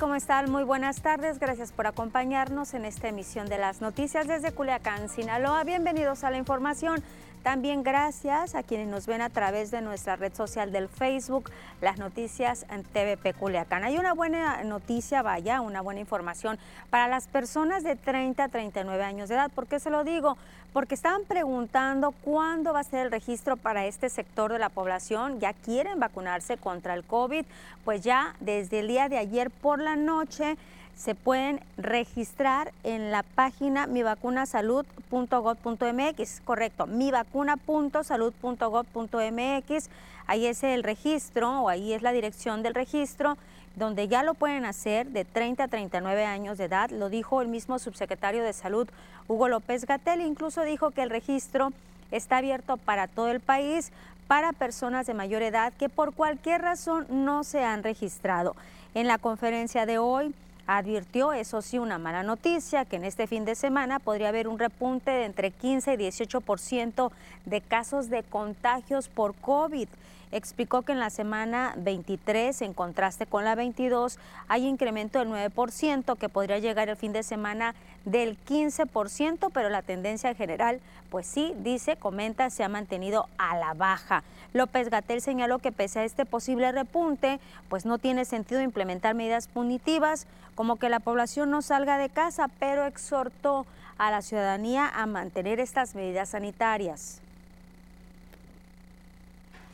¿Cómo están? Muy buenas tardes. Gracias por acompañarnos en esta emisión de las noticias desde Culiacán, Sinaloa. Bienvenidos a la información. También gracias a quienes nos ven a través de nuestra red social del Facebook, las noticias en TVP Culiacán. Hay una buena noticia, vaya, una buena información para las personas de 30 a 39 años de edad. ¿Por qué se lo digo? Porque estaban preguntando cuándo va a ser el registro para este sector de la población. Ya quieren vacunarse contra el COVID. Pues ya desde el día de ayer por la noche se pueden registrar en la página mivacunasalud.gov.mx, correcto, mivacuna.salud.gov.mx, ahí es el registro o ahí es la dirección del registro donde ya lo pueden hacer de 30 a 39 años de edad, lo dijo el mismo subsecretario de Salud, Hugo López Gatel, incluso dijo que el registro está abierto para todo el país, para personas de mayor edad que por cualquier razón no se han registrado. En la conferencia de hoy, Advirtió, eso sí, una mala noticia, que en este fin de semana podría haber un repunte de entre 15 y 18% de casos de contagios por COVID. Explicó que en la semana 23, en contraste con la 22, hay incremento del 9%, que podría llegar el fin de semana del 15%, pero la tendencia general, pues sí, dice, comenta, se ha mantenido a la baja. López Gatel señaló que pese a este posible repunte, pues no tiene sentido implementar medidas punitivas como que la población no salga de casa, pero exhortó a la ciudadanía a mantener estas medidas sanitarias.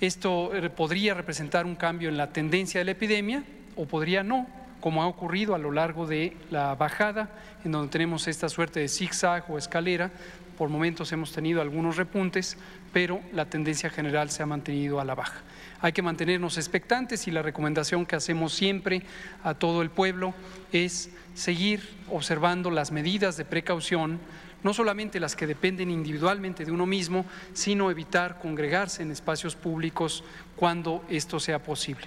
Esto eh, podría representar un cambio en la tendencia de la epidemia o podría no, como ha ocurrido a lo largo de la bajada, en donde tenemos esta suerte de zigzag o escalera. Por momentos hemos tenido algunos repuntes, pero la tendencia general se ha mantenido a la baja. Hay que mantenernos expectantes y la recomendación que hacemos siempre a todo el pueblo es seguir observando las medidas de precaución, no solamente las que dependen individualmente de uno mismo, sino evitar congregarse en espacios públicos cuando esto sea posible.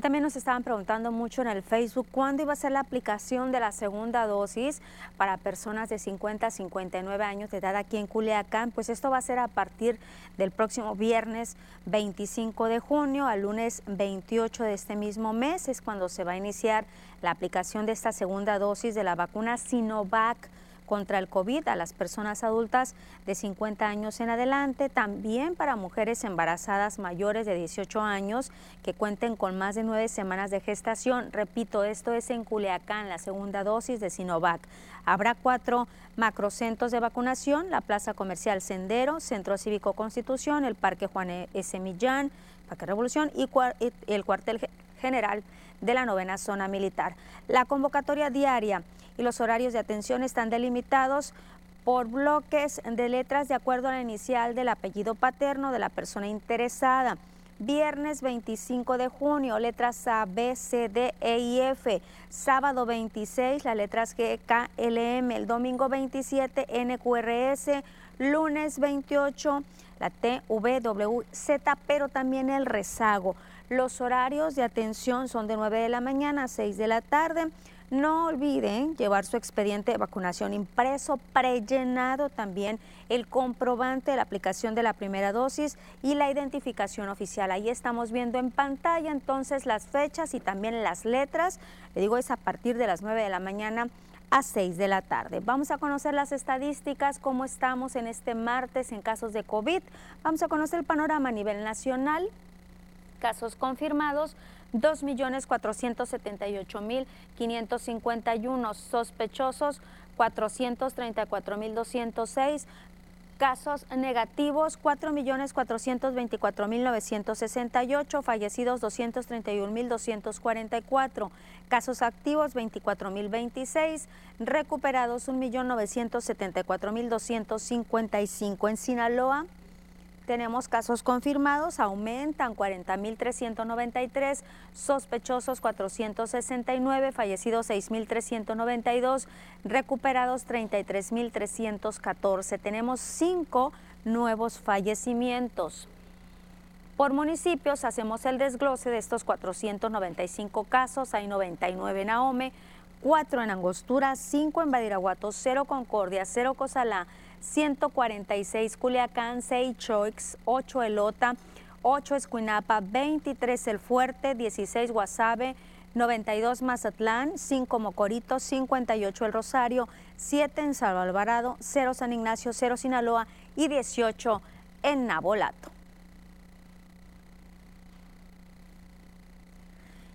También nos estaban preguntando mucho en el Facebook cuándo iba a ser la aplicación de la segunda dosis para personas de 50 a 59 años de edad aquí en Culiacán. Pues esto va a ser a partir del próximo viernes 25 de junio al lunes 28 de este mismo mes. Es cuando se va a iniciar la aplicación de esta segunda dosis de la vacuna Sinovac contra el COVID a las personas adultas de 50 años en adelante, también para mujeres embarazadas mayores de 18 años que cuenten con más de nueve semanas de gestación. Repito, esto es en Culiacán, la segunda dosis de Sinovac. Habrá cuatro macrocentros de vacunación, la Plaza Comercial Sendero, Centro Cívico Constitución, el Parque Juan e. S. Millán, Parque Revolución y el cuartel general de la novena zona militar. La convocatoria diaria y los horarios de atención están delimitados por bloques de letras de acuerdo a la inicial del apellido paterno de la persona interesada. Viernes 25 de junio, letras A, B, C, D, E y F. Sábado 26, las letras G, K, L, M. El domingo 27, N, Q, R, S. Lunes 28, la T, V, W, Z, pero también el rezago. Los horarios de atención son de 9 de la mañana a 6 de la tarde. No olviden llevar su expediente de vacunación impreso, prellenado también el comprobante de la aplicación de la primera dosis y la identificación oficial. Ahí estamos viendo en pantalla entonces las fechas y también las letras. Le digo, es a partir de las 9 de la mañana a 6 de la tarde. Vamos a conocer las estadísticas, cómo estamos en este martes en casos de COVID. Vamos a conocer el panorama a nivel nacional, casos confirmados 2.478.551 sospechosos, 434.206 casos negativos, 4.424.968, fallecidos 231.244, casos activos 24.026, recuperados 1.974.255 en Sinaloa tenemos casos confirmados, aumentan 40.393, sospechosos 469, fallecidos 6.392, recuperados 33.314. Tenemos cinco nuevos fallecimientos. Por municipios hacemos el desglose de estos 495 casos, hay 99 en Ahome, 4 en Angostura, 5 en Badiraguato, 0 Concordia, 0 Cozalá, 146 Culiacán, 6 Choix, 8 Elota, 8 Escuinapa, 23 El Fuerte, 16 Guasave, 92 Mazatlán, 5 Mocorito, 58 El Rosario, 7 en Salvo Alvarado, 0 San Ignacio, 0 Sinaloa y 18 en Nabolato.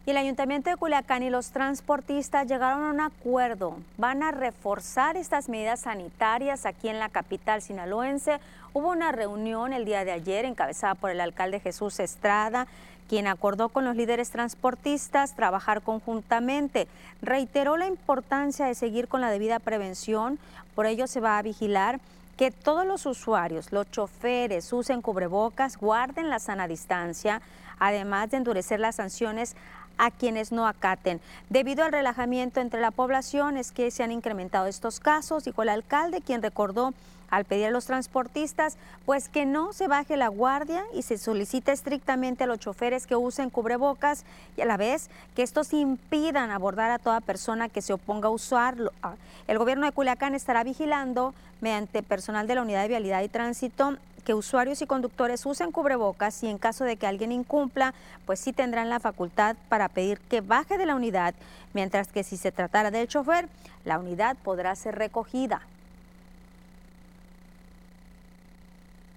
Y el Ayuntamiento de Culiacán y los transportistas llegaron a un acuerdo. Van a reforzar estas medidas sanitarias aquí en la capital sinaloense. Hubo una reunión el día de ayer encabezada por el alcalde Jesús Estrada, quien acordó con los líderes transportistas trabajar conjuntamente. Reiteró la importancia de seguir con la debida prevención, por ello se va a vigilar que todos los usuarios, los choferes, usen cubrebocas, guarden la sana distancia, además de endurecer las sanciones a quienes no acaten. Debido al relajamiento entre la población es que se han incrementado estos casos, dijo el alcalde, quien recordó al pedir a los transportistas pues que no se baje la guardia y se solicita estrictamente a los choferes que usen cubrebocas y a la vez que estos impidan abordar a toda persona que se oponga a usarlo. Ah, el gobierno de Culiacán estará vigilando mediante personal de la Unidad de Vialidad y Tránsito que usuarios y conductores usen cubrebocas y en caso de que alguien incumpla, pues sí tendrán la facultad para pedir que baje de la unidad, mientras que si se tratara del chofer, la unidad podrá ser recogida.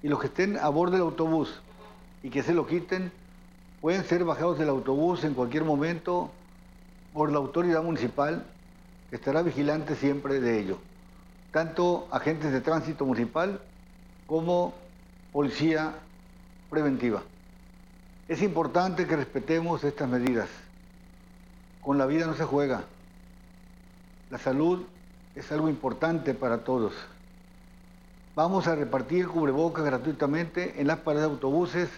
Y los que estén a bordo del autobús y que se lo quiten, pueden ser bajados del autobús en cualquier momento por la autoridad municipal, que estará vigilante siempre de ello. Tanto agentes de tránsito municipal como policía preventiva. Es importante que respetemos estas medidas. Con la vida no se juega. La salud es algo importante para todos. Vamos a repartir cubrebocas gratuitamente en las paradas de autobuses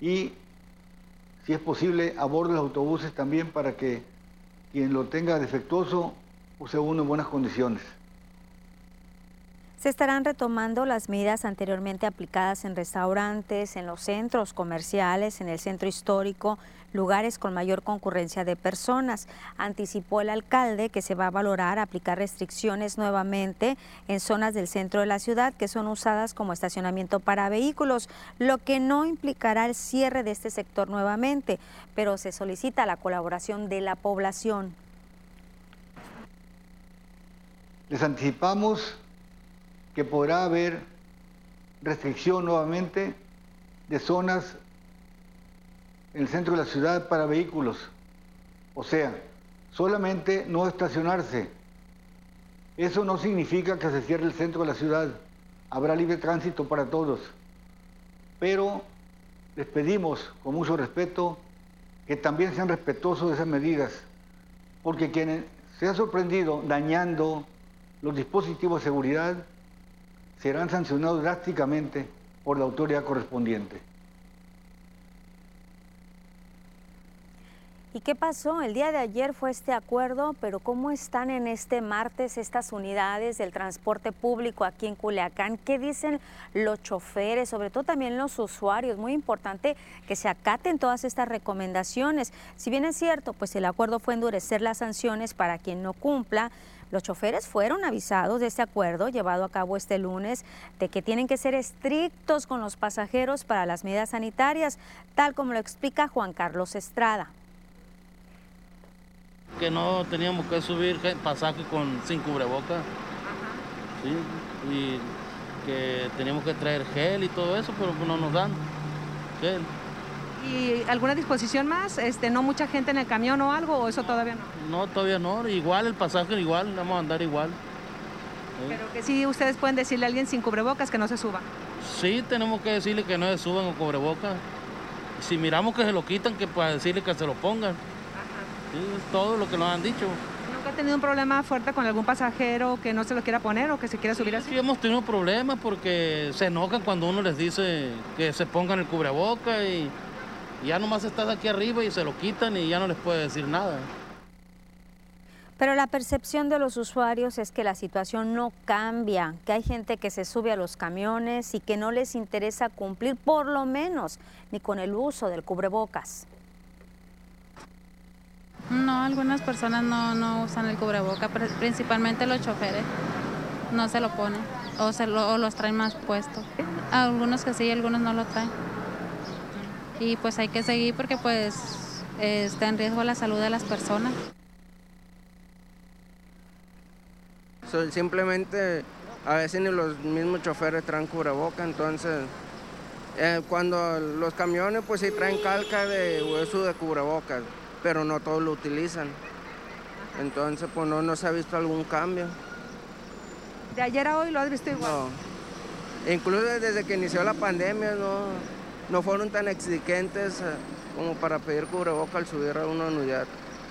y, si es posible, a bordo de los autobuses también para que quien lo tenga defectuoso use uno en buenas condiciones. Se estarán retomando las medidas anteriormente aplicadas en restaurantes, en los centros comerciales, en el centro histórico, lugares con mayor concurrencia de personas. Anticipó el alcalde que se va a valorar aplicar restricciones nuevamente en zonas del centro de la ciudad que son usadas como estacionamiento para vehículos, lo que no implicará el cierre de este sector nuevamente, pero se solicita la colaboración de la población. Les anticipamos que podrá haber restricción nuevamente de zonas en el centro de la ciudad para vehículos. O sea, solamente no estacionarse. Eso no significa que se cierre el centro de la ciudad. Habrá libre tránsito para todos. Pero les pedimos, con mucho respeto, que también sean respetuosos de esas medidas. Porque quien se ha sorprendido dañando los dispositivos de seguridad serán sancionados drásticamente por la autoridad correspondiente. ¿Y qué pasó? El día de ayer fue este acuerdo, pero ¿cómo están en este martes estas unidades del transporte público aquí en Culiacán? ¿Qué dicen los choferes, sobre todo también los usuarios? Muy importante que se acaten todas estas recomendaciones. Si bien es cierto, pues el acuerdo fue endurecer las sanciones para quien no cumpla, los choferes fueron avisados de este acuerdo llevado a cabo este lunes de que tienen que ser estrictos con los pasajeros para las medidas sanitarias, tal como lo explica Juan Carlos Estrada. Que no teníamos que subir pasaje con, sin cubreboca. y que teníamos que traer gel y todo eso, pero no nos dan gel. ¿Y alguna disposición más? Este, ¿No mucha gente en el camión o algo? ¿O eso todavía no? No, todavía no. Igual el pasaje, igual, vamos a andar igual. Pero que sí, ustedes pueden decirle a alguien sin cubrebocas que no se suba. Sí, tenemos que decirle que no se suban con cubrebocas. Si miramos que se lo quitan, que para decirle que se lo pongan. Sí, es todo lo que nos han dicho. ¿Nunca ha tenido un problema fuerte con algún pasajero que no se lo quiera poner o que se quiera subir así? Sí, hemos tenido problemas porque se enojan cuando uno les dice que se pongan el cubreboca y ya nomás estás aquí arriba y se lo quitan y ya no les puede decir nada. Pero la percepción de los usuarios es que la situación no cambia, que hay gente que se sube a los camiones y que no les interesa cumplir por lo menos ni con el uso del cubrebocas. No, algunas personas no, no usan el cubreboca, principalmente los choferes. No se lo ponen o, se lo, o los traen más puestos. Algunos que sí, algunos no lo traen. Y pues hay que seguir porque pues está en riesgo la salud de las personas. Simplemente a veces ni los mismos choferes traen cubreboca, entonces eh, cuando los camiones pues sí traen calca de hueso de cubrebocas, pero no todos lo utilizan. Entonces pues no, no se ha visto algún cambio. ¿De ayer a hoy lo has visto igual? No. Incluso desde que inició la pandemia no, no fueron tan exigentes eh, como para pedir cubreboca al subir a una unidad.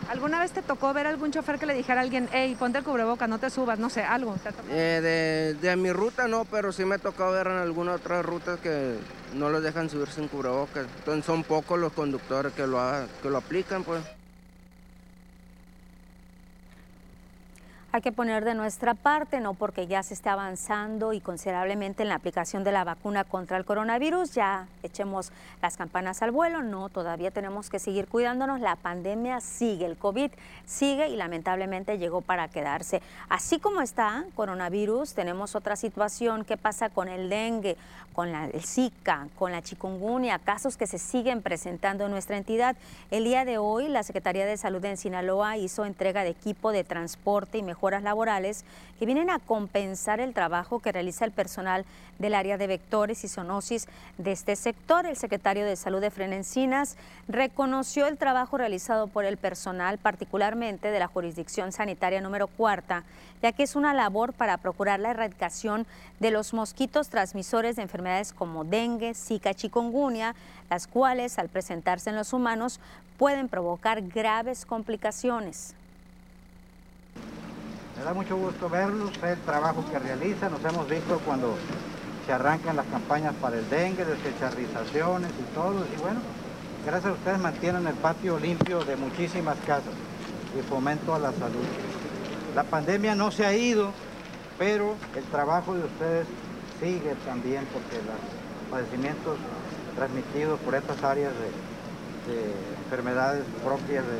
¿Alguna vez te tocó ver algún chofer que le dijera a alguien, hey, ponte el cubreboca, no te subas, no sé, algo? Eh, de, mi ruta no, pero sí me ha tocado ver en algunas otras rutas que no los dejan subir sin cubrebocas. Entonces son pocos los conductores que lo, que lo aplican, pues. Hay que poner de nuestra parte, no porque ya se esté avanzando y considerablemente en la aplicación de la vacuna contra el coronavirus, ya echemos las campanas al vuelo, no, todavía tenemos que seguir cuidándonos, la pandemia sigue, el COVID sigue y lamentablemente llegó para quedarse. Así como está coronavirus, tenemos otra situación, ¿qué pasa con el dengue, con la, el Zika, con la chikungunya, casos que se siguen presentando en nuestra entidad? El día de hoy, la Secretaría de Salud en Sinaloa hizo entrega de equipo de transporte y mejor horas laborales que vienen a compensar el trabajo que realiza el personal del área de vectores y zoonosis de este sector. El secretario de Salud de Frenencinas reconoció el trabajo realizado por el personal, particularmente de la jurisdicción sanitaria número cuarta, ya que es una labor para procurar la erradicación de los mosquitos transmisores de enfermedades como dengue, zika, chikungunya, las cuales al presentarse en los humanos pueden provocar graves complicaciones. Me da mucho gusto verlos, el trabajo que realizan. Nos hemos visto cuando se arrancan las campañas para el dengue, descharrizaciones y todo. Y bueno, gracias a ustedes mantienen el patio limpio de muchísimas casas y fomento a la salud. La pandemia no se ha ido, pero el trabajo de ustedes sigue también porque los padecimientos transmitidos por estas áreas de, enfermedades propias de,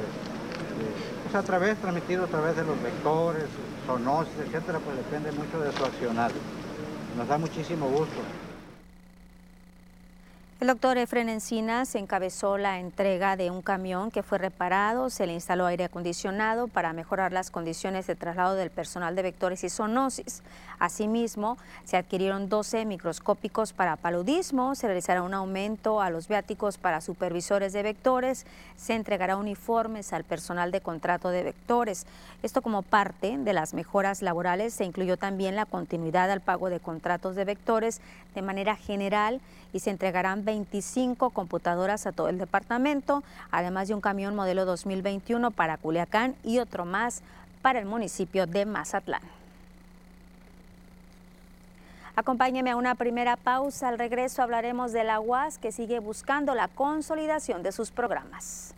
pues a través, transmitidos a través de los vectores, zoonosis, etcétera, pues depende mucho de su accionar. Nos da muchísimo gusto. El doctor Efren Encinas encabezó la entrega de un camión que fue reparado, se le instaló aire acondicionado para mejorar las condiciones de traslado del personal de vectores y zoonosis. Asimismo, se adquirieron 12 microscópicos para paludismo, se realizará un aumento a los viáticos para supervisores de vectores, se entregará uniformes al personal de contrato de vectores. Esto como parte de las mejoras laborales se incluyó también la continuidad al pago de contratos de vectores de manera general y se entregarán 25 computadoras a todo el departamento, además de un camión modelo 2021 para Culiacán y otro más para el municipio de Mazatlán. Acompáñeme a una primera pausa. Al regreso hablaremos de la UAS que sigue buscando la consolidación de sus programas.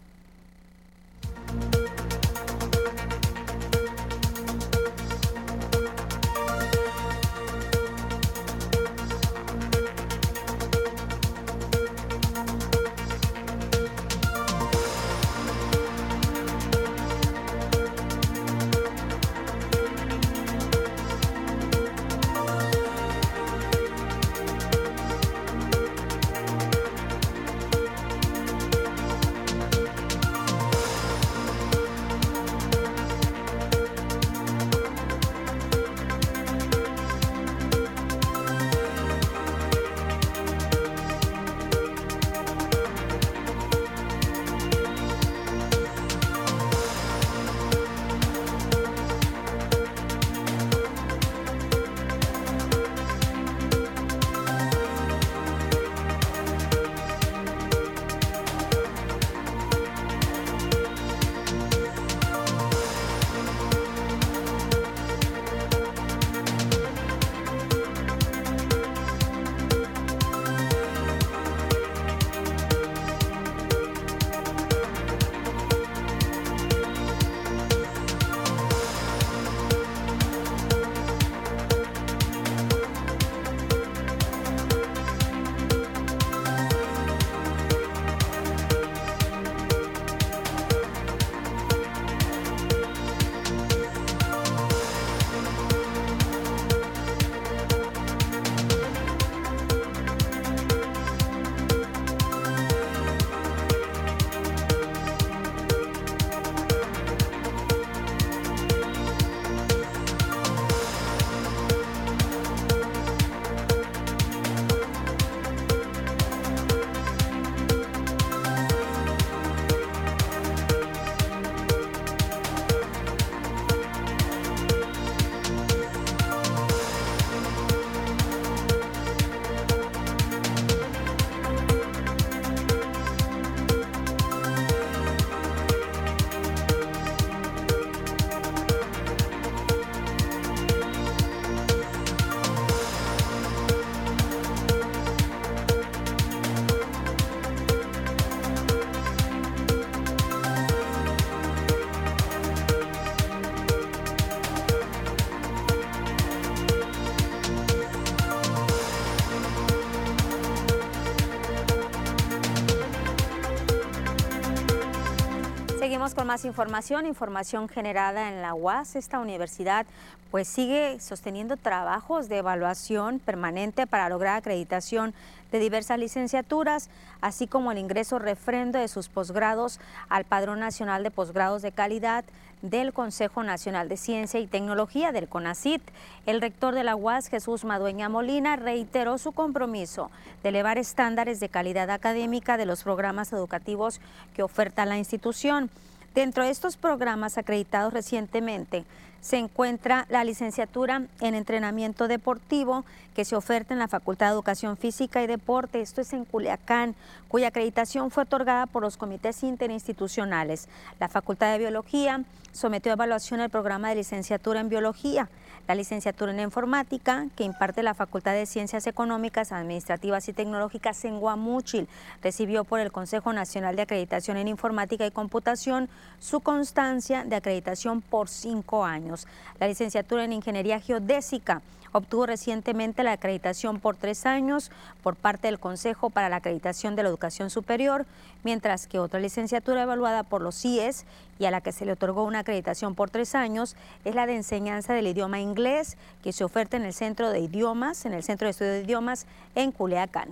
Con más información, información generada en la UAS. Esta universidad pues sigue sosteniendo trabajos de evaluación permanente para lograr acreditación de diversas licenciaturas, así como el ingreso refrendo de sus posgrados al Padrón Nacional de Posgrados de Calidad del Consejo Nacional de Ciencia y Tecnología del CONACIT. El rector de la UAS, Jesús Madueña Molina, reiteró su compromiso de elevar estándares de calidad académica de los programas educativos que oferta la institución. Dentro de estos programas acreditados recientemente se encuentra la licenciatura en entrenamiento deportivo que se oferta en la Facultad de Educación Física y Deporte, esto es en Culiacán, cuya acreditación fue otorgada por los comités interinstitucionales. La Facultad de Biología sometió a evaluación el programa de licenciatura en Biología la licenciatura en informática que imparte la Facultad de Ciencias Económicas, Administrativas y Tecnológicas en Guamúchil. Recibió por el Consejo Nacional de Acreditación en Informática y Computación su constancia de acreditación por cinco años. La licenciatura en Ingeniería Geodésica Obtuvo recientemente la acreditación por tres años por parte del Consejo para la Acreditación de la Educación Superior, mientras que otra licenciatura evaluada por los CIES y a la que se le otorgó una acreditación por tres años es la de enseñanza del idioma inglés que se oferta en el Centro de Idiomas, en el Centro de Estudio de Idiomas en Culiacán.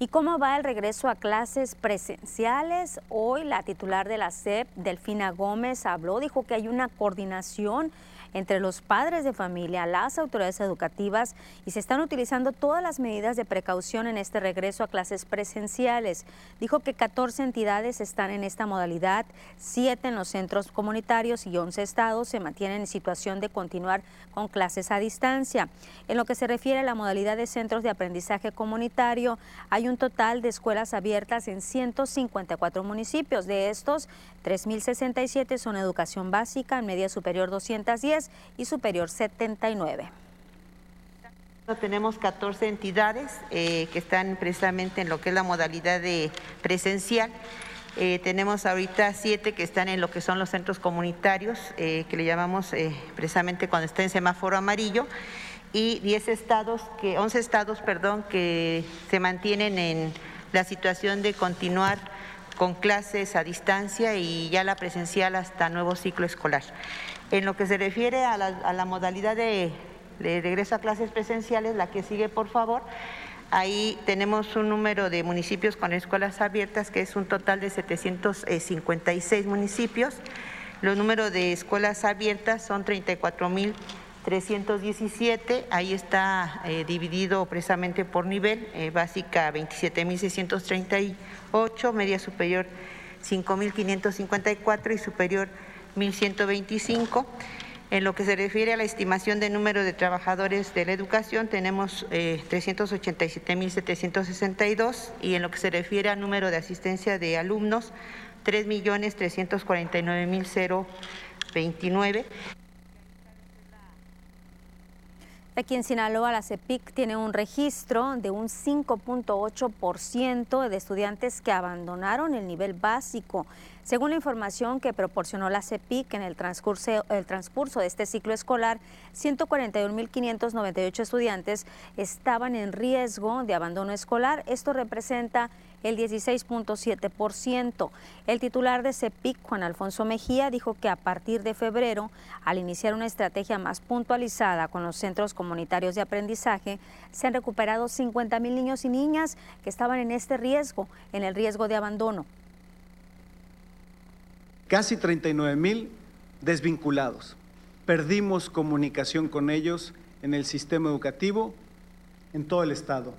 ¿Y cómo va el regreso a clases presenciales? Hoy la titular de la SEP, Delfina Gómez, habló, dijo que hay una coordinación entre los padres de familia, las autoridades educativas y se están utilizando todas las medidas de precaución en este regreso a clases presenciales. Dijo que 14 entidades están en esta modalidad, 7 en los centros comunitarios y 11 estados se mantienen en situación de continuar con clases a distancia. En lo que se refiere a la modalidad de centros de aprendizaje comunitario, hay un total de escuelas abiertas en 154 municipios. De estos, 3.067 son educación básica, en media superior 210 y superior 79. Tenemos 14 entidades eh, que están precisamente en lo que es la modalidad de presencial. Eh, tenemos ahorita siete que están en lo que son los centros comunitarios, eh, que le llamamos precisamente cuando está en semáforo amarillo, y 10 estados, que, 11 estados, perdón, que se mantienen en la situación de continuar con clases a distancia y ya la presencial hasta nuevo ciclo escolar. En lo que se refiere a la, modalidad de, regreso a clases presenciales, la que sigue, por favor, ahí tenemos un número de municipios con escuelas abiertas, que es un total de 756 municipios. Los números de escuelas abiertas son 34 mil 317, ahí está eh, dividido precisamente por nivel, eh, básica 27.638, media superior 5.554 y superior 1.125. En lo que se refiere a la estimación de número de trabajadores de la educación, tenemos eh, 387.762 y en lo que se refiere al número de asistencia de alumnos, 3.349.029. Aquí en Sinaloa, la CEPIC tiene un registro de un 5.8% de estudiantes que abandonaron el nivel básico. Según la información que proporcionó la CEPIC en el transcurso, transcurso de este ciclo escolar, 141.598 estudiantes estaban en riesgo de abandono escolar. Esto representa el 16.7%. El titular de CEPIC, Juan Alfonso Mejía, dijo que a partir de febrero, al iniciar una estrategia más puntualizada con los centros comunitarios de aprendizaje, se han recuperado 50 mil niños y niñas que estaban en este riesgo, en el riesgo de abandono. Casi 39 mil desvinculados. Perdimos comunicación con ellos en el sistema educativo en todo el estado.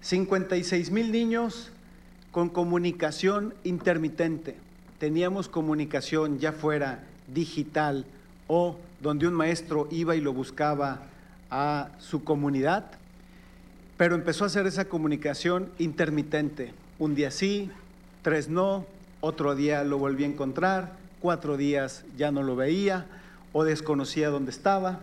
56 mil niños con comunicación intermitente. Teníamos comunicación ya fuera digital o donde un maestro iba y lo buscaba a su comunidad, pero empezó a hacer esa comunicación intermitente. Un día sí, tres no, otro día lo volví a encontrar, cuatro días ya no lo veía o desconocía dónde estaba.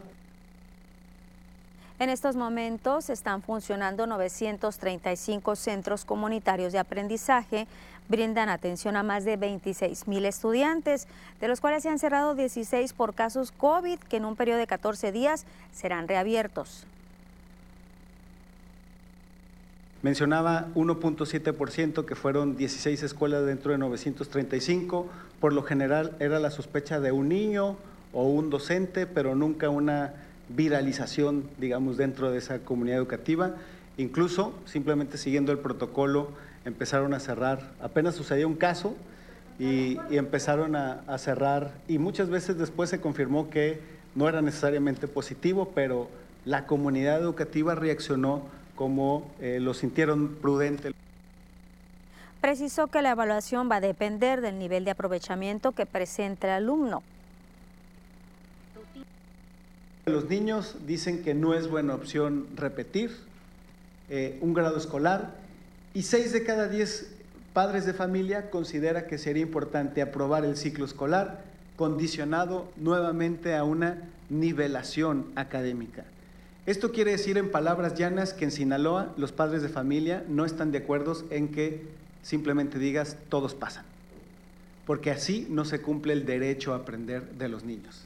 En estos momentos están funcionando 935 centros comunitarios de aprendizaje, brindan atención a más de 26 mil estudiantes, de los cuales se han cerrado 16 por casos COVID, que en un periodo de 14 días serán reabiertos. Mencionaba 1.7%, que fueron 16 escuelas dentro de 935. Por lo general era la sospecha de un niño o un docente, pero nunca una viralización, digamos, dentro de esa comunidad educativa. Incluso, simplemente siguiendo el protocolo, empezaron a cerrar. Apenas sucedió un caso y, empezaron a, cerrar. Y muchas veces después se confirmó que no era necesariamente positivo, pero la comunidad educativa reaccionó como eh, lo sintieron prudente. Precisó que la evaluación va a depender del nivel de aprovechamiento que presente el alumno. Los niños dicen que no es buena opción repetir eh, un grado escolar y seis de cada diez padres de familia considera que sería importante aprobar el ciclo escolar condicionado nuevamente a una nivelación académica. Esto quiere decir en palabras llanas que en Sinaloa los padres de familia no están de acuerdo en que simplemente digas todos pasan, porque así no se cumple el derecho a aprender de los niños,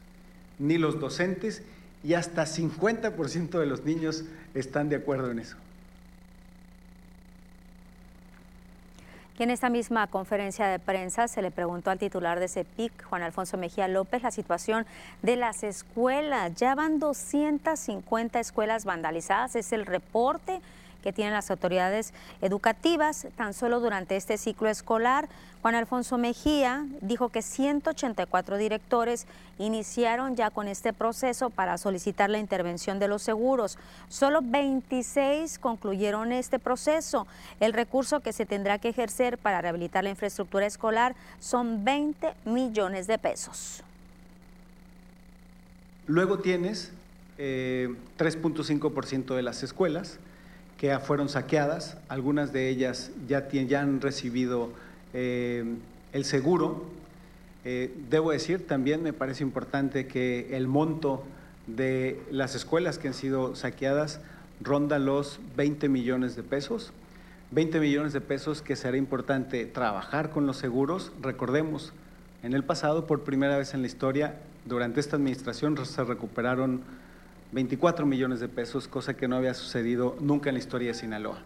ni los docentes y hasta 50% de los niños están de acuerdo en eso. en esta misma conferencia de prensa se le preguntó al titular de CEPIC, Juan Alfonso Mejía López, la situación de las escuelas. Ya van 250 escuelas vandalizadas, es el reporte que tienen las autoridades educativas tan solo durante este ciclo escolar. Juan Alfonso Mejía dijo que 184 directores iniciaron ya con este proceso para solicitar la intervención de los seguros. Solo 26 concluyeron este proceso. El recurso que se tendrá que ejercer para rehabilitar la infraestructura escolar son 20 millones de pesos. Luego tienes 3.5% eh, de las escuelas que fueron saqueadas, algunas de ellas ya, ya han recibido eh, el seguro. Eh, debo decir, también me parece importante que el monto de las escuelas que han sido saqueadas ronda los 20 millones de pesos. 20 millones de pesos que será importante trabajar con los seguros. Recordemos, en el pasado, por primera vez en la historia, durante esta administración se recuperaron 24 millones de pesos, cosa que no había sucedido nunca en la historia de Sinaloa.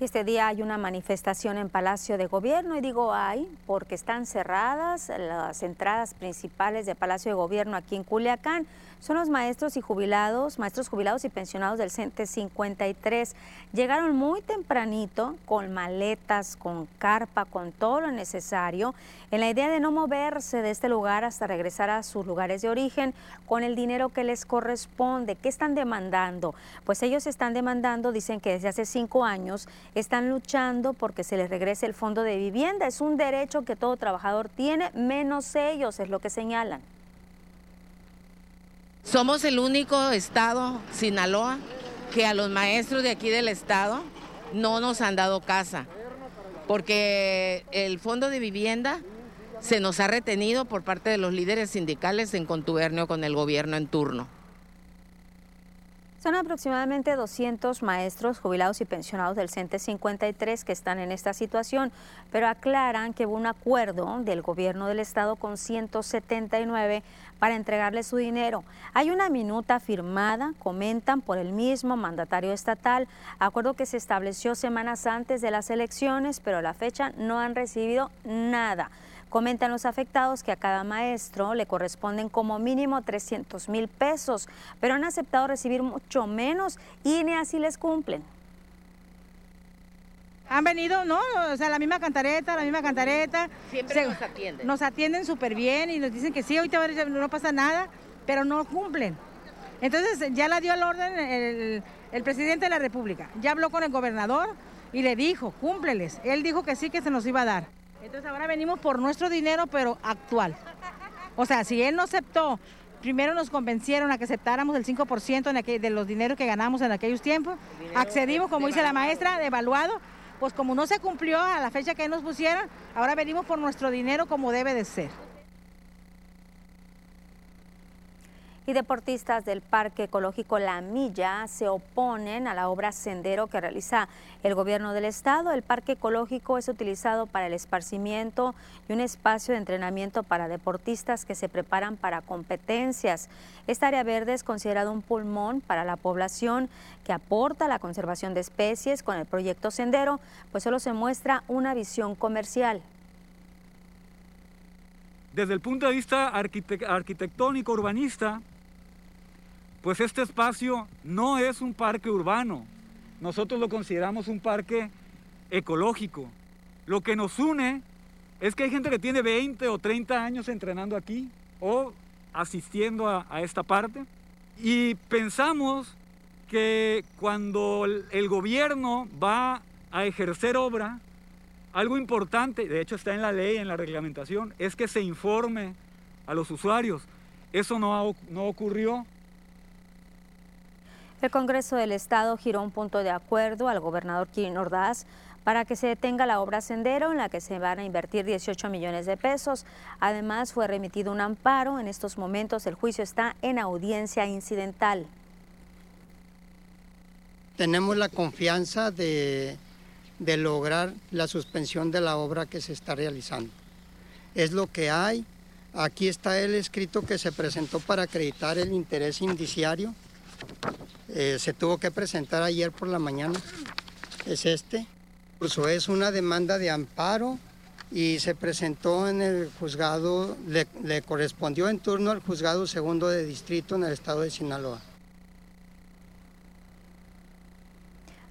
Este día hay una manifestación en Palacio de Gobierno y digo hay porque están cerradas las entradas principales de Palacio de Gobierno aquí en Culiacán son los maestros y jubilados, maestros jubilados y pensionados del CENTE 53. Llegaron muy tempranito con maletas, con carpa, con todo lo necesario, en la idea de no moverse de este lugar hasta regresar a sus lugares de origen con el dinero que les corresponde. ¿Qué están demandando? Pues ellos están demandando, dicen que desde hace cinco años están luchando porque se les regrese el fondo de vivienda. Es un derecho que todo trabajador tiene, menos ellos, es lo que señalan. Somos el único estado, Sinaloa, que a los maestros de aquí del estado no nos han dado casa, porque el fondo de vivienda se nos ha retenido por parte de los líderes sindicales en contubernio con el gobierno en turno. Son aproximadamente 200 maestros jubilados y pensionados del CENTE 53 que están en esta situación, pero aclaran que hubo un acuerdo del gobierno del estado con 179 para entregarles su dinero. Hay una minuta firmada, comentan, por el mismo mandatario estatal, acuerdo que se estableció semanas antes de las elecciones, pero a la fecha no han recibido nada. Comentan los afectados que a cada maestro le corresponden como mínimo 300 mil pesos, pero han aceptado recibir mucho menos y ni así les cumplen. Han venido, ¿no? O sea, la misma cantareta, la misma cantareta. Siempre nos atienden. Nos atienden súper bien y nos dicen que sí, ahorita no pasa nada, pero no cumplen. Entonces ya la dio el orden el, el, presidente de la República. Ya habló con el gobernador y le dijo, cúmpleles. Él dijo que sí, que se nos iba a dar. Entonces ahora venimos por nuestro dinero, pero actual. O sea, si él no aceptó, primero nos convencieron a que aceptáramos el 5% de los dineros que ganamos en aquellos tiempos, accedimos, como dice la maestra, de evaluado, pues como no se cumplió a la fecha que nos pusieron, ahora venimos por nuestro dinero como debe de ser. Y deportistas del Parque Ecológico La Milla se oponen a la obra Sendero que realiza el gobierno del estado. El Parque Ecológico es utilizado para el esparcimiento y un espacio de entrenamiento para deportistas que se preparan para competencias. Esta área verde es considerado un pulmón para la población que aporta la conservación de especies. Con el proyecto Sendero, pues solo se muestra una visión comercial. Desde el punto de vista arquitectónico, urbanista, pues este espacio no es un parque urbano. Nosotros lo consideramos un parque ecológico. Lo que nos une es que hay gente que tiene 20 o 30 años entrenando aquí o asistiendo a, esta parte. Y pensamos que cuando el gobierno va a ejercer obra, algo importante, de hecho está en la ley, en la reglamentación, es que se informe a los usuarios. Eso no, no ocurrió. El Congreso del Estado giró un punto de acuerdo al gobernador Kirin Ordaz para que se detenga la obra Sendero en la que se van a invertir 18 millones de pesos. Además, fue remitido un amparo. En estos momentos el juicio está en audiencia incidental. Tenemos la confianza de, de lograr la suspensión de la obra que se está realizando. Es lo que hay. Aquí está el escrito que se presentó para acreditar el interés indiciario eh, se tuvo que presentar ayer por la mañana, es este. Incluso es una demanda de amparo y se presentó en el juzgado, le correspondió en turno al juzgado segundo de distrito en el estado de Sinaloa.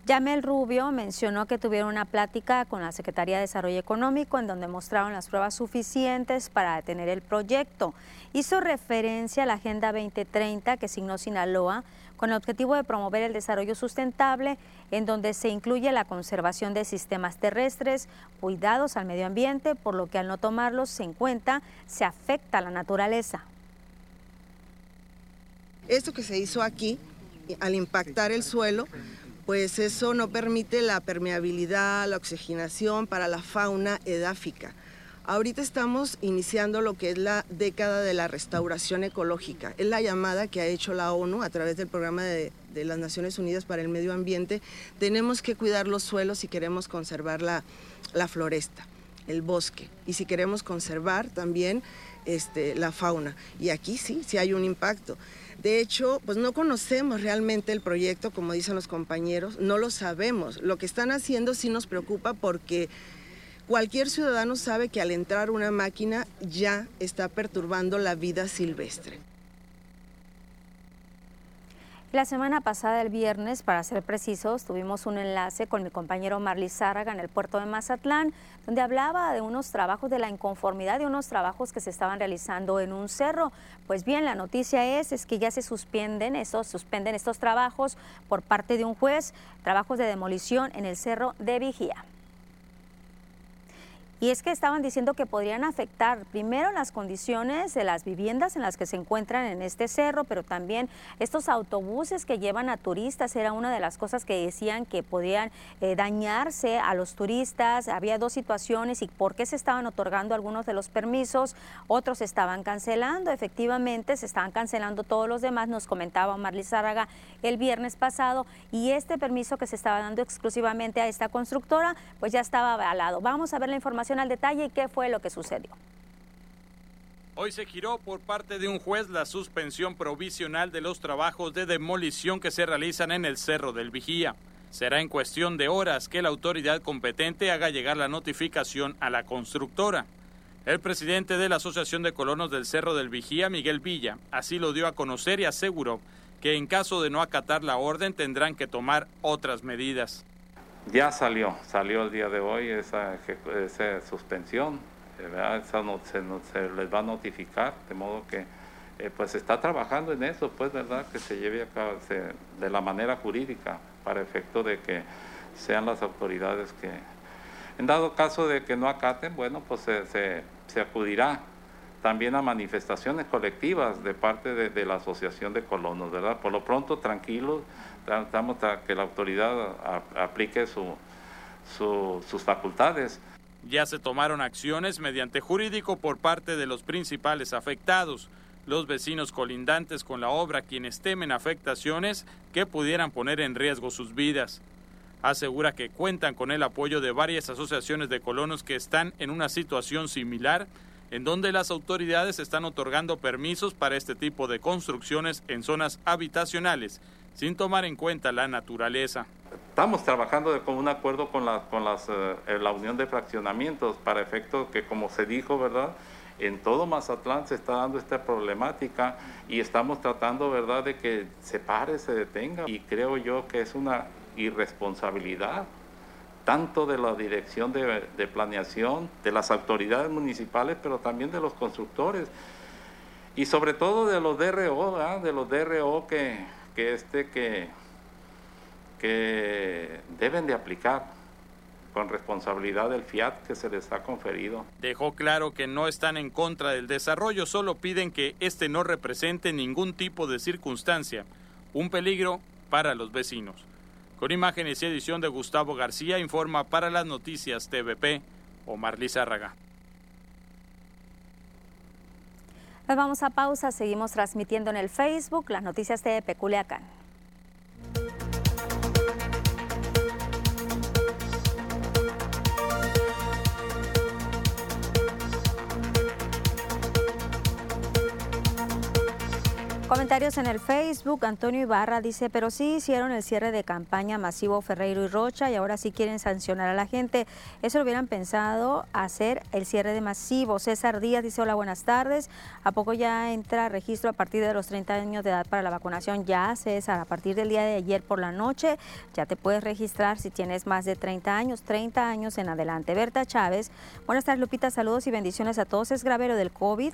Yamel Rubio mencionó que tuvieron una plática con la Secretaría de Desarrollo Económico en donde mostraron las pruebas suficientes para detener el proyecto. Hizo referencia a la Agenda 2030 que signó Sinaloa con el objetivo de promover el desarrollo sustentable en donde se incluye la conservación de sistemas terrestres, cuidados al medio ambiente, por lo que al no tomarlos en cuenta se afecta a la naturaleza. Esto que se hizo aquí, al impactar el suelo, pues eso no permite la permeabilidad, la oxigenación para la fauna edáfica. Ahorita estamos iniciando lo que es la década de la restauración ecológica. Es la llamada que ha hecho la ONU a través del programa de, las Naciones Unidas para el Medio Ambiente. Tenemos que cuidar los suelos si queremos conservar la, floresta, el bosque. Y si queremos conservar también este, la fauna. Y aquí sí, sí hay un impacto. De hecho, pues no conocemos realmente el proyecto, como dicen los compañeros, no lo sabemos. Lo que están haciendo sí nos preocupa porque cualquier ciudadano sabe que al entrar una máquina ya está perturbando la vida silvestre. La semana pasada, el viernes, para ser precisos, tuvimos un enlace con mi compañero Marley Zárraga en el puerto de Mazatlán, donde hablaba de unos trabajos, de la inconformidad de unos trabajos que se estaban realizando en un cerro. Pues bien, la noticia es, es que ya se suspenden estos, suspenden estos trabajos por parte de un juez, trabajos de demolición en el cerro de Vigía. Y es que estaban diciendo que podrían afectar primero las condiciones de las viviendas en las que se encuentran en este cerro, pero también estos autobuses que llevan a turistas. Era una de las cosas que decían que podían eh, dañarse a los turistas. Había dos situaciones y por qué se estaban otorgando algunos de los permisos, otros se estaban cancelando. Efectivamente, se estaban cancelando todos los demás, nos comentaba Marley Zárraga el viernes pasado. Y este permiso que se estaba dando exclusivamente a esta constructora, pues ya estaba avalado. Vamos a ver la información al detalle y qué fue lo que sucedió. Hoy se giró por parte de un juez la suspensión provisional de los trabajos de demolición que se realizan en el Cerro del Vigía. Será en cuestión de horas que la autoridad competente haga llegar la notificación a la constructora. El presidente de la Asociación de Colonos del Cerro del Vigía, Miguel Villa, así lo dio a conocer y aseguró que en caso de no acatar la orden tendrán que tomar otras medidas. Ya salió, salió el día de hoy esa, suspensión, ¿verdad? Esa se, se, les va a notificar, de modo que eh, pues está trabajando en eso, pues, ¿verdad? Que se lleve a cabo de la manera jurídica para efecto de que sean las autoridades que, en dado caso de que no acaten, bueno, pues se, se, acudirá también a manifestaciones colectivas de parte de, de, la Asociación de Colonos, ¿verdad? Por lo pronto, tranquilos, tratamos a que la autoridad aplique sus facultades. Ya se tomaron acciones mediante jurídico por parte de los principales afectados. los vecinos colindantes con la obra quienes temen afectaciones que pudieran poner en riesgo sus vidas. Asegura que cuentan con el apoyo de varias asociaciones de colonos que están en una situación similar, en donde las autoridades están otorgando permisos para este tipo de construcciones en zonas habitacionales, sin tomar en cuenta la naturaleza. Estamos trabajando de un acuerdo con, la, con las, eh, la unión de fraccionamientos para efecto que, como se dijo, ¿verdad? en todo Mazatlán se está dando esta problemática y estamos tratando, ¿verdad?, de que se pare, se detenga. Y creo yo que es una irresponsabilidad tanto de la dirección de, planeación, de las autoridades municipales, pero también de los constructores y sobre todo de los DRO, de los DRO que, que, este, que, que deben de aplicar con responsabilidad del FIAT que se les ha conferido. Dejó claro que no están en contra del desarrollo, solo piden que este no represente ningún tipo de circunstancia, un peligro para los vecinos. Con imágenes y edición de Gustavo García, informa para las noticias TVP, Omar Lizárraga. Nos vamos a pausa, seguimos transmitiendo en el Facebook las noticias de Culiacán. En el Facebook. Antonio Ibarra dice, pero sí hicieron el cierre de campaña masivo Ferreiro y Rocha y ahora sí quieren sancionar a la gente. Eso lo hubieran pensado hacer el cierre de masivo. César Díaz dice, hola, buenas tardes. ¿A poco ya entra registro a partir de los 30 años de edad para la vacunación? Ya, César, a partir del día de ayer por la noche ya te puedes registrar si tienes más de 30 años, 30 años en adelante. Berta Chávez, buenas tardes Lupita, saludos y bendiciones a todos. Es grave lo del COVID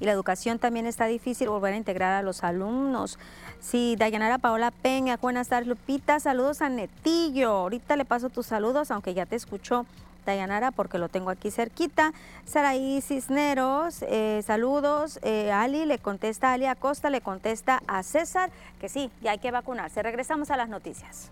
y la educación también está difícil volver a integrar a los alumnos. Sí, Dayanara Paola Peña, buenas tardes Lupita, saludos a Netillo, ahorita le paso tus saludos, aunque ya te escuchó Dayanara porque lo tengo aquí cerquita. Saraí Cisneros, eh, saludos. Eh, Ali le contesta, Ali Acosta le contesta a César que sí, ya hay que vacunarse. Regresamos a las noticias.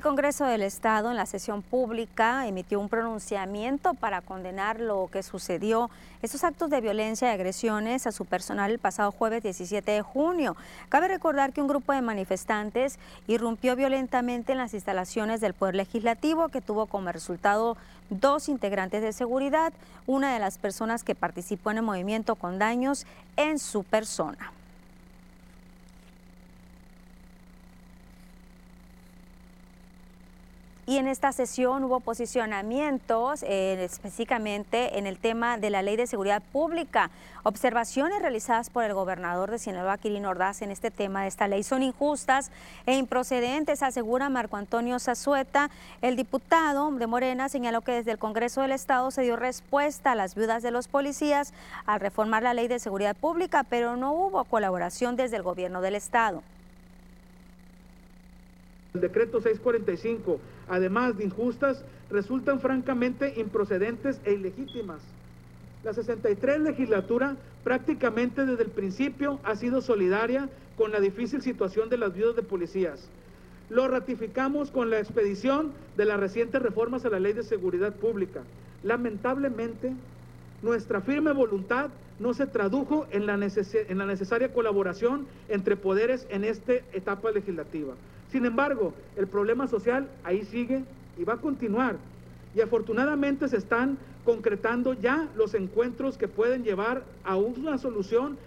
El Congreso del Estado en la sesión pública emitió un pronunciamiento para condenar lo que sucedió, estos actos de violencia y agresiones a su personal el pasado jueves 17 de junio. Cabe recordar que un grupo de manifestantes irrumpió violentamente en las instalaciones del Poder Legislativo que tuvo como resultado dos integrantes de seguridad, una de las personas que participó en el movimiento con daños en su persona. Y en esta sesión hubo posicionamientos eh, específicamente en el tema de la Ley de Seguridad Pública. Observaciones realizadas por el gobernador de Sinaloa, Quirino Ordaz, en este tema de esta ley son injustas e improcedentes, asegura Marco Antonio Zazueta. El diputado de Morena señaló que desde el Congreso del Estado se dio respuesta a las viudas de los policías al reformar la Ley de Seguridad Pública, pero no hubo colaboración desde el gobierno del Estado. El decreto 645, además de injustas, resultan francamente improcedentes e ilegítimas. La 63 legislatura prácticamente desde el principio ha sido solidaria con la difícil situación de las viudas de policías. Lo ratificamos con la expedición de las recientes reformas a la Ley de Seguridad Pública. Lamentablemente, nuestra firme voluntad no se tradujo en la, en la necesaria colaboración entre poderes en esta etapa legislativa. Sin embargo, el problema social ahí sigue y va a continuar. Y afortunadamente se están concretando ya los encuentros que pueden llevar a una solución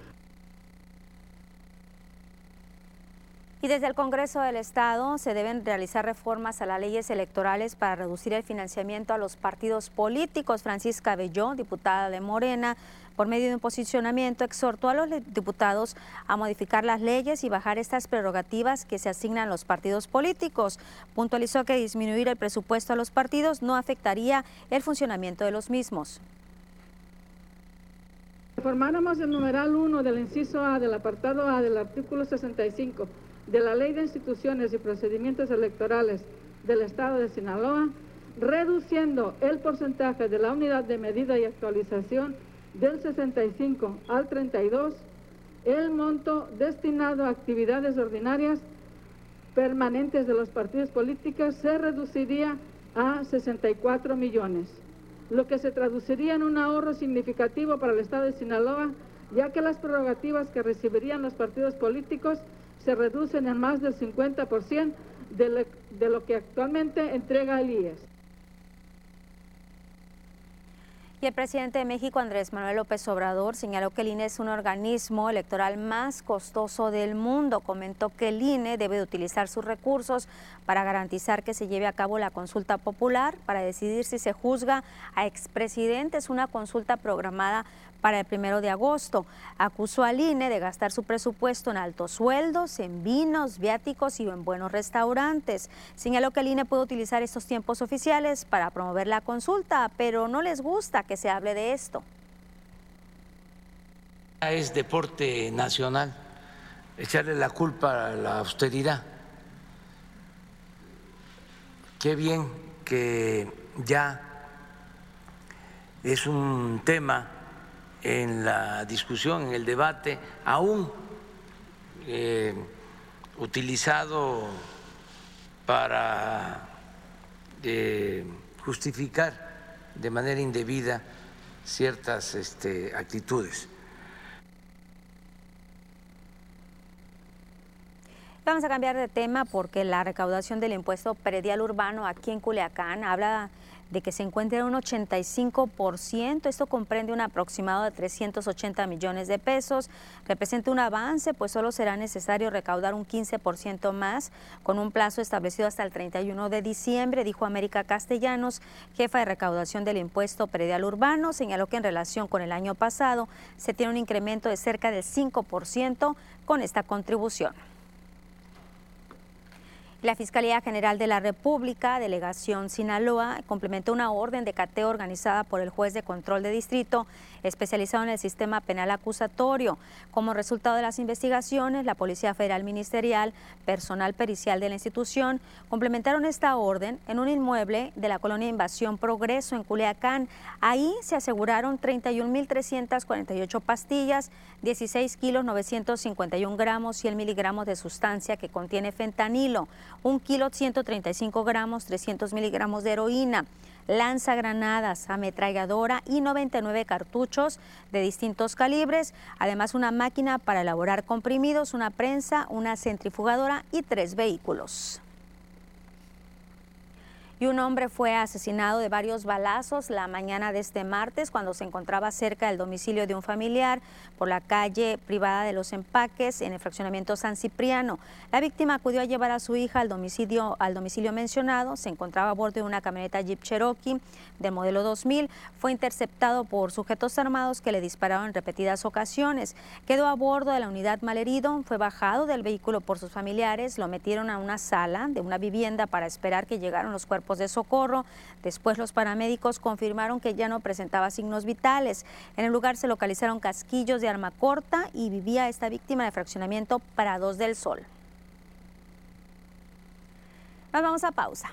Y desde el Congreso del Estado se deben realizar reformas a las leyes electorales para reducir el financiamiento a los partidos políticos. Francisca Belló, diputada de Morena, por medio de un posicionamiento, exhortó a los diputados a modificar las leyes y bajar estas prerrogativas que se asignan a los partidos políticos. Puntualizó que disminuir el presupuesto a los partidos no afectaría el funcionamiento de los mismos. Reformáramos el numeral 1 del inciso A del apartado A del artículo 65 de la Ley de Instituciones y Procedimientos Electorales del Estado de Sinaloa, reduciendo el porcentaje de la unidad de medida y actualización del 65 al 32, el monto destinado a actividades ordinarias permanentes de los partidos políticos se reduciría a 64 millones, lo que se traduciría en un ahorro significativo para el Estado de Sinaloa, ya que las prerrogativas que recibirían los partidos políticos se reducen en más del 50% de lo, que actualmente entrega el IES. Y el presidente de México, Andrés Manuel López Obrador, señaló que el INE es un organismo electoral más costoso del mundo. Comentó que el INE debe utilizar sus recursos para garantizar que se lleve a cabo la consulta popular para decidir si se juzga a expresidentes, una consulta programada para el primero de agosto. Acusó al INE de gastar su presupuesto en altos sueldos, en vinos, viáticos y en buenos restaurantes. Señaló que el INE puede utilizar estos tiempos oficiales para promover la consulta, pero no les gusta que se hable de esto. Es deporte nacional echarle la culpa a la austeridad. Qué bien que ya es un tema en la discusión, en el debate, aún eh, utilizado para eh, justificar de manera indebida ciertas este, actitudes. Vamos a cambiar de tema porque la recaudación del impuesto predial urbano aquí en Culiacán habla de que se encuentre un 85%. Esto comprende un aproximado de 380 millones de pesos. Representa un avance, pues solo será necesario recaudar un 15% más con un plazo establecido hasta el 31 de diciembre, dijo América Castellanos, jefa de recaudación del impuesto predial urbano. Señaló que en relación con el año pasado se tiene un incremento de cerca del 5% con esta contribución. La Fiscalía General de la República, Delegación Sinaloa, complementó una orden de cateo organizada por el juez de control de distrito especializado en el sistema penal acusatorio. Como resultado de las investigaciones, la Policía Federal Ministerial, personal pericial de la institución, complementaron esta orden en un inmueble de la colonia Invasión Progreso en Culiacán. Ahí se aseguraron 31.348 pastillas, 16 kilos 951 gramos, 100 miligramos de sustancia que contiene fentanilo un kilo 135 gramos, 300 miligramos de heroína, lanzagranadas, ametralladora y 99 cartuchos de distintos calibres, además una máquina para elaborar comprimidos, una prensa, una centrifugadora y tres vehículos. Y un hombre fue asesinado de varios balazos la mañana de este martes cuando se encontraba cerca del domicilio de un familiar por la calle privada de los empaques en el fraccionamiento San Cipriano. La víctima acudió a llevar a su hija al domicilio, al domicilio mencionado, se encontraba a bordo de una camioneta Jeep Cherokee de modelo 2000, fue interceptado por sujetos armados que le dispararon en repetidas ocasiones. Quedó a bordo de la unidad malherido, fue bajado del vehículo por sus familiares, lo metieron a una sala de una vivienda para esperar que llegaran los cuerpos de socorro. Después los paramédicos confirmaron que ya no presentaba signos vitales. En el lugar se localizaron casquillos de arma corta y vivía esta víctima de fraccionamiento Parados del Sol. Nos vamos a pausa.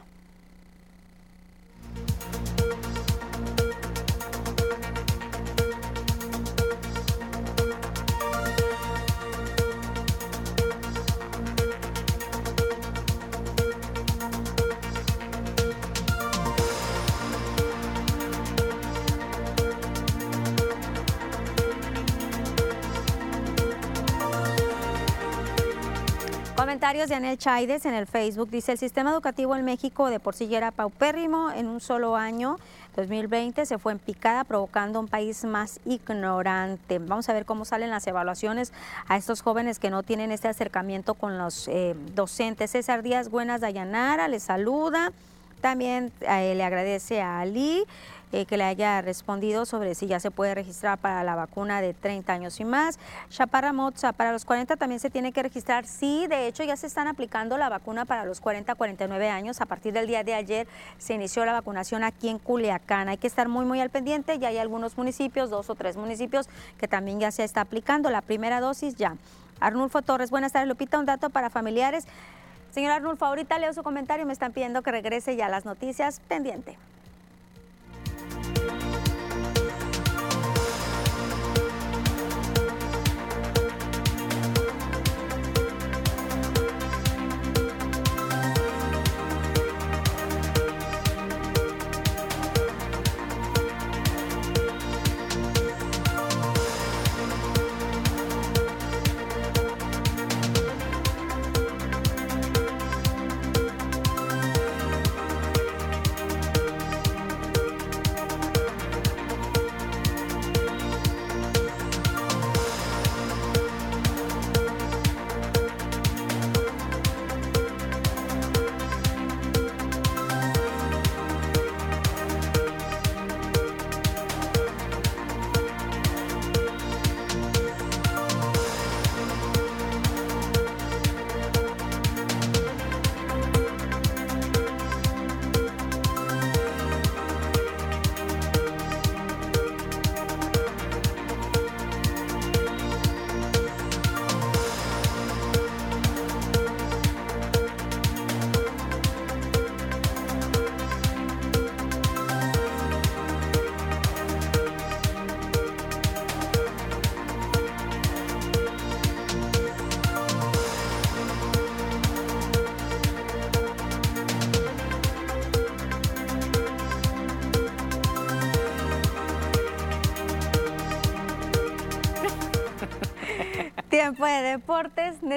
Comentarios de Anel Chaides en el Facebook. Dice, el sistema educativo en México de por sí ya era paupérrimo. En un solo año, 2020, se fue en picada, provocando un país más ignorante. Vamos a ver cómo salen las evaluaciones a estos jóvenes que no tienen este acercamiento con los eh, docentes. César Díaz Buenas Dayanara les saluda. También eh, le agradece a Ali. Eh, que le haya respondido sobre si ya se puede registrar para la vacuna de 30 años y más. Chaparra Moza, para los 40 también se tiene que registrar. Sí, de hecho ya se están aplicando la vacuna para los 40 49 años. A partir del día de ayer se inició la vacunación aquí en Culiacán. Hay que estar muy, muy al pendiente. Ya hay algunos municipios, dos o tres municipios, que también ya se está aplicando la primera dosis ya. Arnulfo Torres, buenas tardes. Lupita, un dato para familiares. Señor Arnulfo, ahorita leo su comentario. Me están pidiendo que regrese ya a las noticias. Pendiente.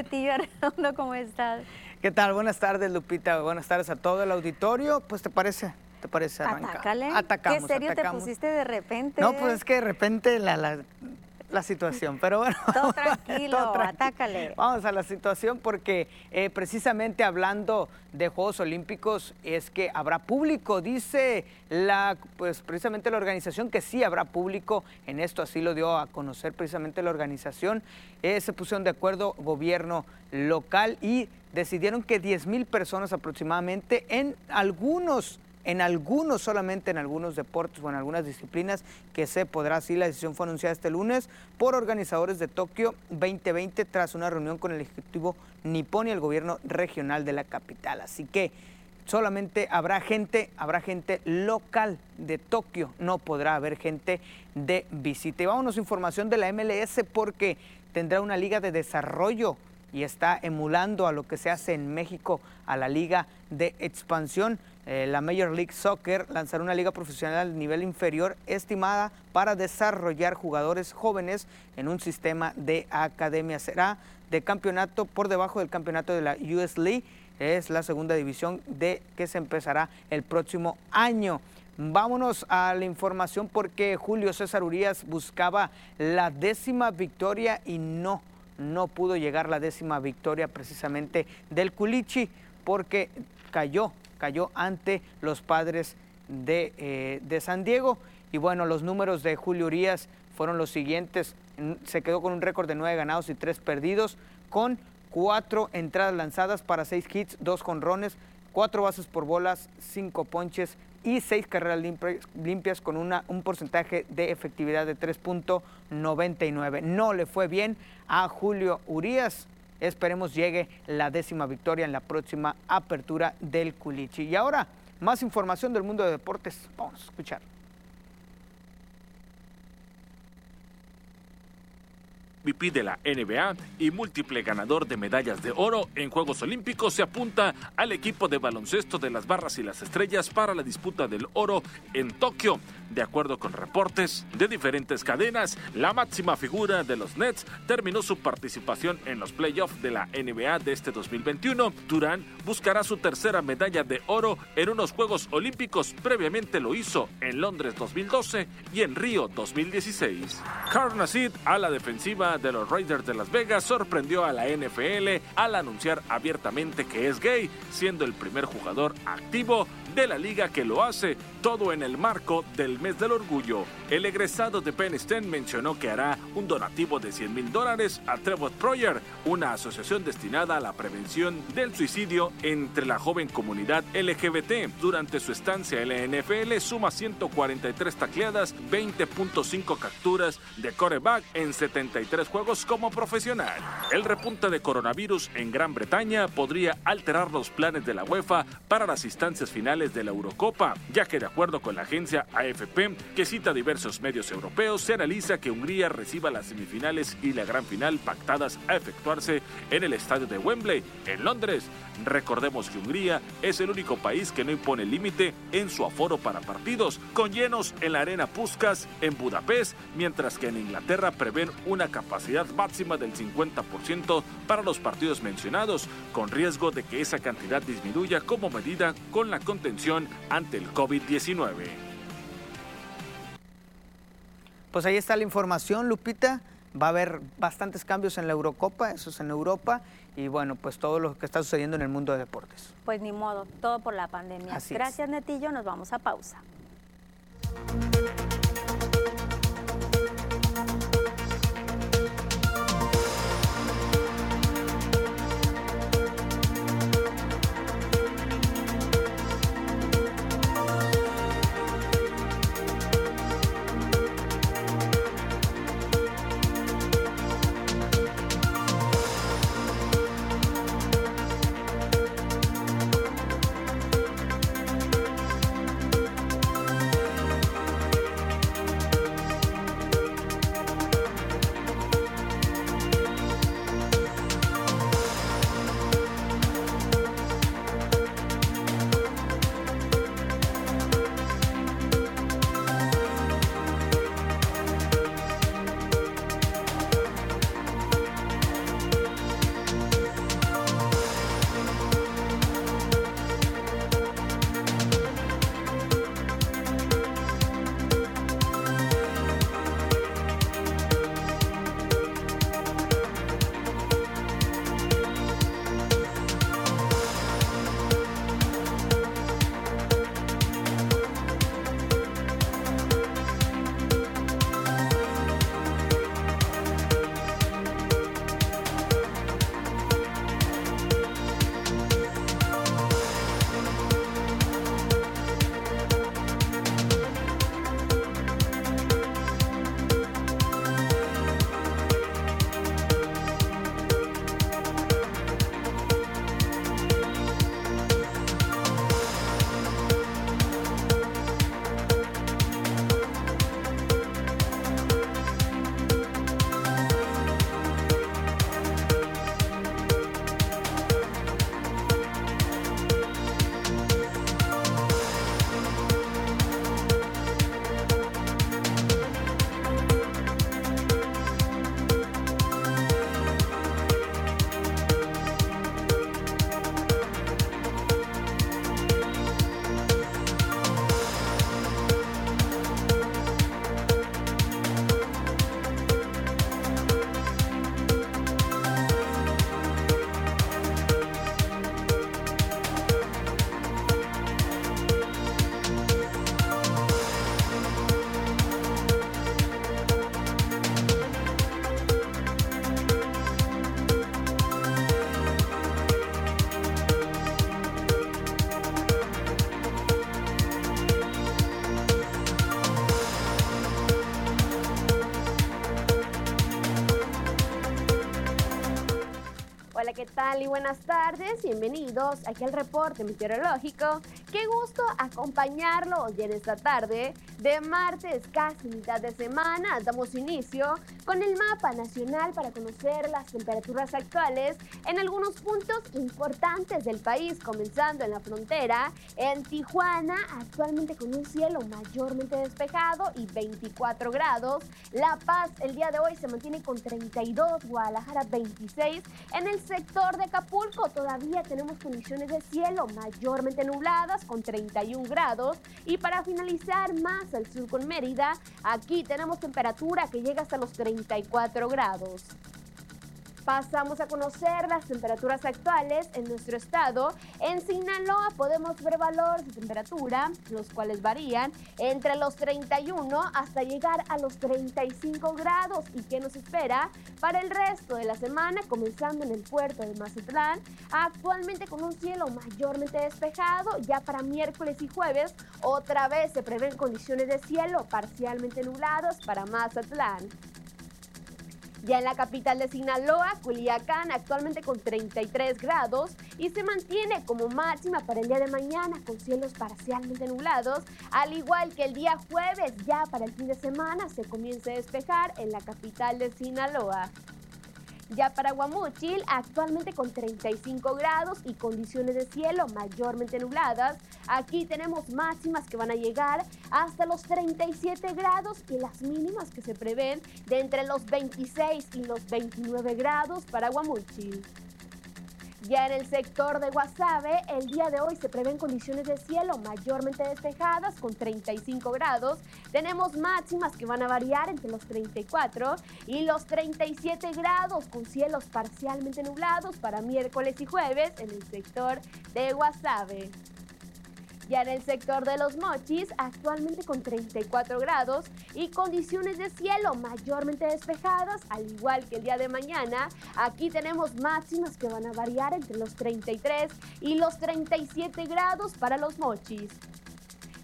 Arredondo, ¿cómo estás? ¿Qué tal? Buenas tardes, Lupita. Buenas tardes a todo el auditorio. Pues, ¿te parece? ¿Te parece arrancar? Atacamos, ¿Qué serio atacamos. te pusiste de repente? No, pues es que de repente la, la, la situación, pero bueno. Todo tranquilo, Todo atácale. Vamos a la situación porque eh, precisamente hablando de Juegos Olímpicos es que habrá público, dice la, pues precisamente la organización que sí habrá público en esto, así lo dio a conocer precisamente la organización. Eh, se pusieron de acuerdo gobierno local y decidieron que 10 mil personas aproximadamente en algunos en algunos, solamente en algunos deportes o en algunas disciplinas que se podrá así. La decisión fue anunciada este lunes por organizadores de Tokio 2020 tras una reunión con el Ejecutivo Nippon y el gobierno regional de la capital. Así que solamente habrá gente, habrá gente local de Tokio, no podrá haber gente de visita. Y vámonos información de la MLS porque tendrá una liga de desarrollo y está emulando a lo que se hace en México, a la liga de expansión. Eh, la Major League Soccer lanzará una liga profesional al nivel inferior estimada para desarrollar jugadores jóvenes en un sistema de academia. Será de campeonato por debajo del campeonato de la US League. Es la segunda división de que se empezará el próximo año. Vámonos a la información porque Julio César Urias buscaba la décima victoria y no, no pudo llegar la décima victoria precisamente del Culichi porque cayó, cayó ante los padres de, eh, de San Diego. Y bueno, los números de Julio Urias fueron los siguientes. Se quedó con un récord de nueve ganados y tres perdidos, con cuatro entradas lanzadas para seis hits, dos jonrones, cuatro bases por bolas, cinco ponches y seis carreras limpias, limpias con una, un porcentaje de efectividad de 3.99. No le fue bien a Julio Urias esperemos llegue la décima victoria en la próxima apertura del Culichi. Y ahora, más información del mundo de deportes. Vamos a escuchar. MVP de la NBA y múltiple ganador de medallas de oro en Juegos Olímpicos, se apunta al equipo de baloncesto de las Barras y las Estrellas para la disputa del oro en Tokio. De acuerdo con reportes de diferentes cadenas, la máxima figura de los Nets terminó su participación en los playoffs de la NBA de este 2021. Durán buscará su tercera medalla de oro en unos Juegos Olímpicos. Previamente lo hizo en Londres 2012 y en Río 2016. Carl Nassib a la defensiva de los Raiders de Las Vegas sorprendió a la NFL al anunciar abiertamente que es gay, siendo el primer jugador activo de la liga que lo hace, todo en el marco del mes del orgullo. El egresado de Penn State mencionó que hará un donativo de 100 mil dólares a Trevor Proyer, una asociación destinada a la prevención del suicidio entre la joven comunidad LGBT. Durante su estancia en la NFL suma 143 tacleadas, 20.5 capturas de coreback en 73 juegos como profesional. El repunte de coronavirus en Gran Bretaña podría alterar los planes de la UEFA para las instancias finales de la Eurocopa, ya que de acuerdo con la agencia AFP, que cita diversos medios europeos, se analiza que Hungría reciba las semifinales y la gran final pactadas a efectuarse en el estadio de Wembley, en Londres. Recordemos que Hungría es el único país que no impone límite en su aforo para partidos, con llenos en la arena Puskas en Budapest, mientras que en Inglaterra prevén una capacidad máxima del 50% para los partidos mencionados, con riesgo de que esa cantidad disminuya como medida con la contención ante el COVID-19. Pues ahí está la información, Lupita. Va a haber bastantes cambios en la Eurocopa, eso es en Europa, y bueno, pues todo lo que está sucediendo en el mundo de deportes. Pues ni modo, todo por la pandemia. Así es. Gracias, Netillo. Nos vamos a pausa. Y buenas tardes. Bienvenidos aquí al reporte meteorológico. Qué gusto acompañarlo hoy en esta tarde de martes, casi mitad de semana. Damos inicio con el mapa nacional para conocer las temperaturas actuales en algunos puntos importantes del país, comenzando en la frontera, en Tijuana, actualmente con un cielo mayormente despejado y 24 grados. La Paz el día de hoy se mantiene con 32, Guadalajara 26. En el sector de Acapulco todavía tenemos condiciones de cielo mayormente nubladas con 31 grados. Y para finalizar más al sur con Mérida, aquí tenemos temperatura que llega hasta los 34 grados. Pasamos a conocer las temperaturas actuales en nuestro estado. En Sinaloa podemos ver valores de temperatura, los cuales varían entre los 31 hasta llegar a los 35 grados. ¿Y qué nos espera para el resto de la semana? Comenzando en el puerto de Mazatlán, actualmente con un cielo mayormente despejado. Ya para miércoles y jueves, otra vez se prevén condiciones de cielo parcialmente nublados para Mazatlán. Ya en la capital de Sinaloa, Culiacán, actualmente con 33 grados y se mantiene como máxima para el día de mañana con cielos parcialmente nublados, al igual que el día jueves, ya para el fin de semana se comienza a despejar en la capital de Sinaloa. Ya para Guamúchil, actualmente con 35 grados y condiciones de cielo mayormente nubladas. Aquí tenemos máximas que van a llegar hasta los 37 grados y las mínimas que se prevén de entre los 26 y los 29 grados para Guamúchil. Ya en el sector de Guasave, el día de hoy se prevén condiciones de cielo mayormente despejadas con 35 grados. Tenemos máximas que van a variar entre los 34 y los 37 grados con cielos parcialmente nublados para miércoles y jueves en el sector de Guasave. Ya en el sector de los mochis, actualmente con 34 grados y condiciones de cielo mayormente despejadas, al igual que el día de mañana, aquí tenemos máximas que van a variar entre los 33 y los 37 grados para los mochis.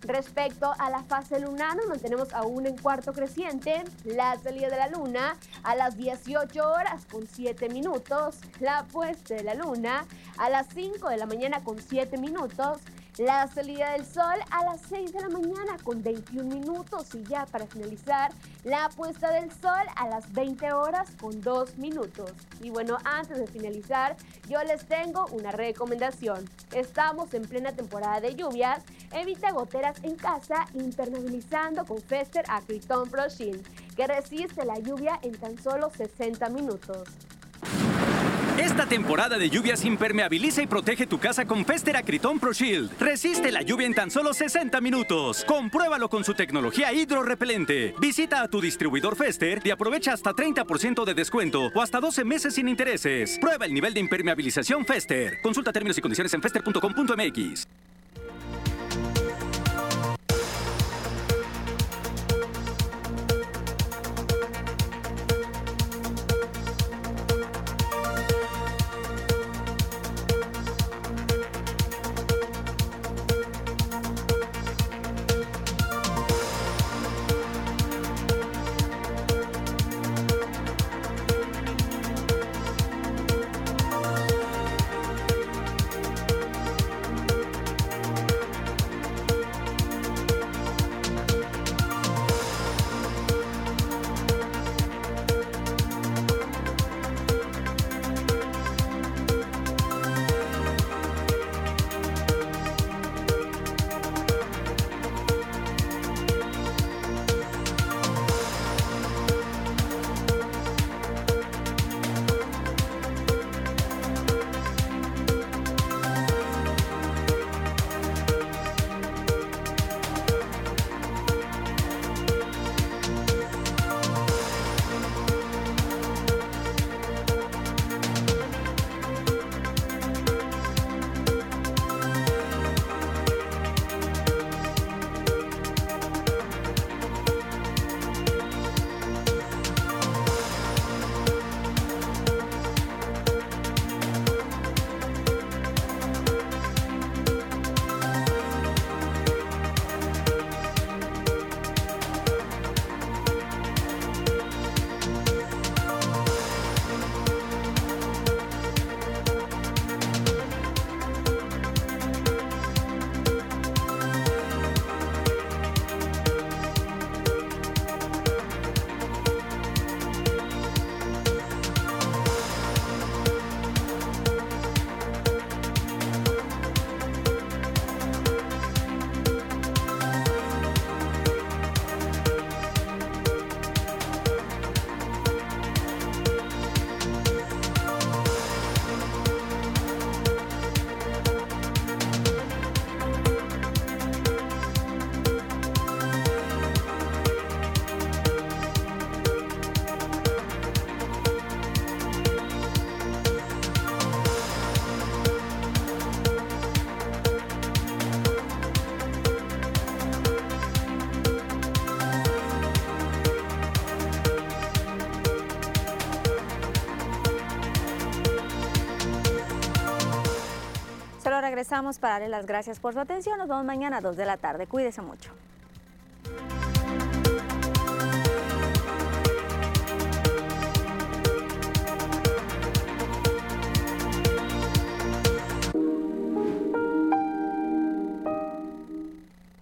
Respecto a la fase lunar, nos mantenemos aún en cuarto creciente. La salida de la luna a las 18 horas con 7 minutos. La puesta de la luna a las 5 de la mañana con 7 minutos. La salida del sol a las 6 de la mañana con 21 minutos y ya para finalizar, la puesta del sol a las 20 horas con 2 minutos. Y bueno, antes de finalizar, yo les tengo una recomendación. Estamos en plena temporada de lluvias. Evita goteras en casa impermeabilizando con Fester Acryton Pro Shield, que resiste la lluvia en tan solo 60 minutos. Esta temporada de lluvias impermeabiliza y protege tu casa con Fester Acryton Pro Shield. Resiste la lluvia en tan solo 60 minutos. Compruébalo con su tecnología hidrorrepelente. Visita a tu distribuidor Fester y aprovecha hasta 30% de descuento o hasta 12 meses sin intereses. Prueba el nivel de impermeabilización Fester. Consulta términos y condiciones en fester.com.mx. regresamos para darle las gracias por su atención. Nos vemos mañana a 2 de la tarde. Cuídese mucho.